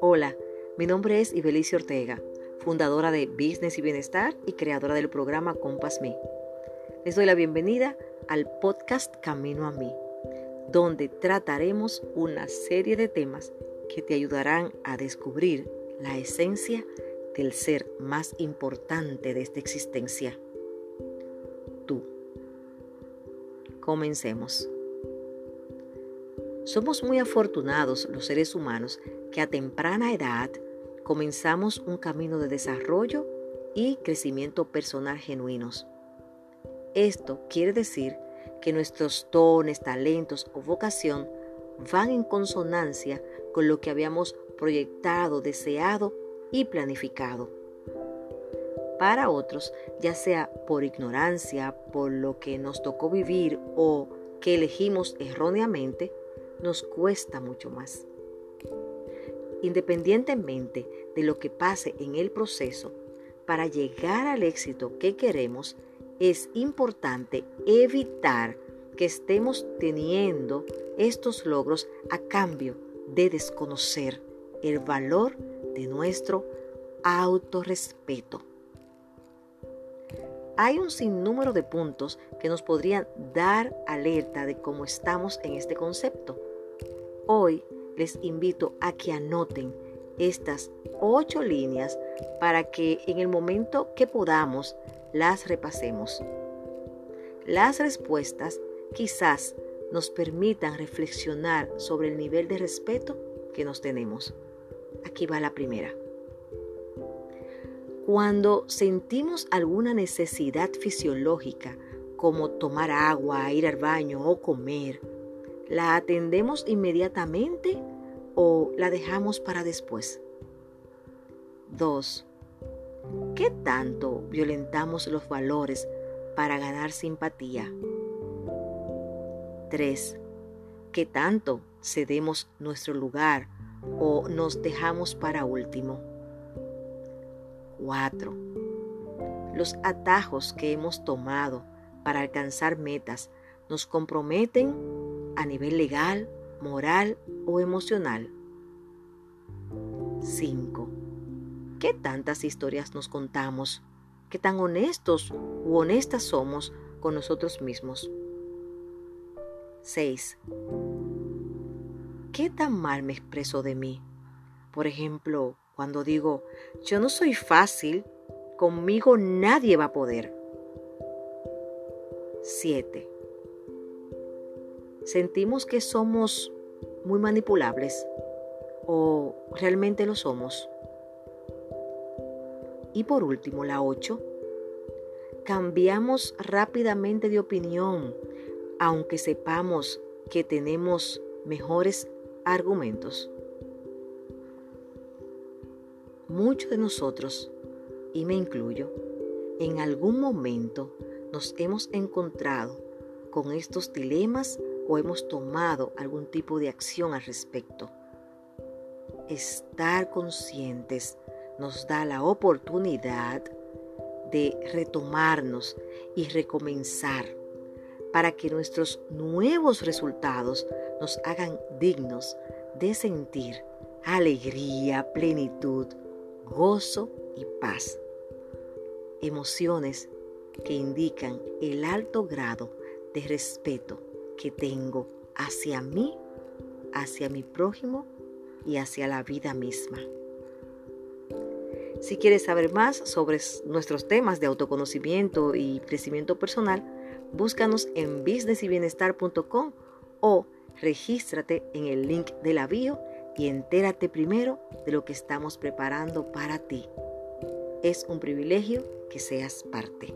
Hola, mi nombre es Ibelice Ortega, fundadora de Business y Bienestar y creadora del programa Compass Me. Les doy la bienvenida al podcast Camino a mí, donde trataremos una serie de temas que te ayudarán a descubrir la esencia del ser más importante de esta existencia, Comencemos. Somos muy afortunados los seres humanos que a temprana edad comenzamos un camino de desarrollo y crecimiento personal genuinos. Esto quiere decir que nuestros dones, talentos o vocación van en consonancia con lo que habíamos proyectado, deseado y planificado. Para otros, ya sea por ignorancia, por lo que nos tocó vivir o que elegimos erróneamente, nos cuesta mucho más. Independientemente de lo que pase en el proceso, para llegar al éxito que queremos, es importante evitar que estemos teniendo estos logros a cambio de desconocer el valor de nuestro autorrespeto. Hay un sinnúmero de puntos que nos podrían dar alerta de cómo estamos en este concepto. Hoy les invito a que anoten estas ocho líneas para que en el momento que podamos las repasemos. Las respuestas quizás nos permitan reflexionar sobre el nivel de respeto que nos tenemos. Aquí va la primera. Cuando sentimos alguna necesidad fisiológica, como tomar agua, ir al baño o comer, ¿la atendemos inmediatamente o la dejamos para después? 2. ¿Qué tanto violentamos los valores para ganar simpatía? 3. ¿Qué tanto cedemos nuestro lugar o nos dejamos para último? 4. Los atajos que hemos tomado para alcanzar metas nos comprometen a nivel legal, moral o emocional. 5. ¿Qué tantas historias nos contamos? ¿Qué tan honestos u honestas somos con nosotros mismos? 6. ¿Qué tan mal me expreso de mí? Por ejemplo, cuando digo, yo no soy fácil, conmigo nadie va a poder. 7. Sentimos que somos muy manipulables o realmente lo somos. Y por último, la 8. Cambiamos rápidamente de opinión aunque sepamos que tenemos mejores argumentos. Muchos de nosotros, y me incluyo, en algún momento nos hemos encontrado con estos dilemas o hemos tomado algún tipo de acción al respecto. Estar conscientes nos da la oportunidad de retomarnos y recomenzar para que nuestros nuevos resultados nos hagan dignos de sentir alegría, plenitud, gozo y paz. Emociones que indican el alto grado de respeto que tengo hacia mí, hacia mi prójimo y hacia la vida misma. Si quieres saber más sobre nuestros temas de autoconocimiento y crecimiento personal, búscanos en businessyBienestar.com o regístrate en el link de la y entérate primero de lo que estamos preparando para ti. Es un privilegio que seas parte.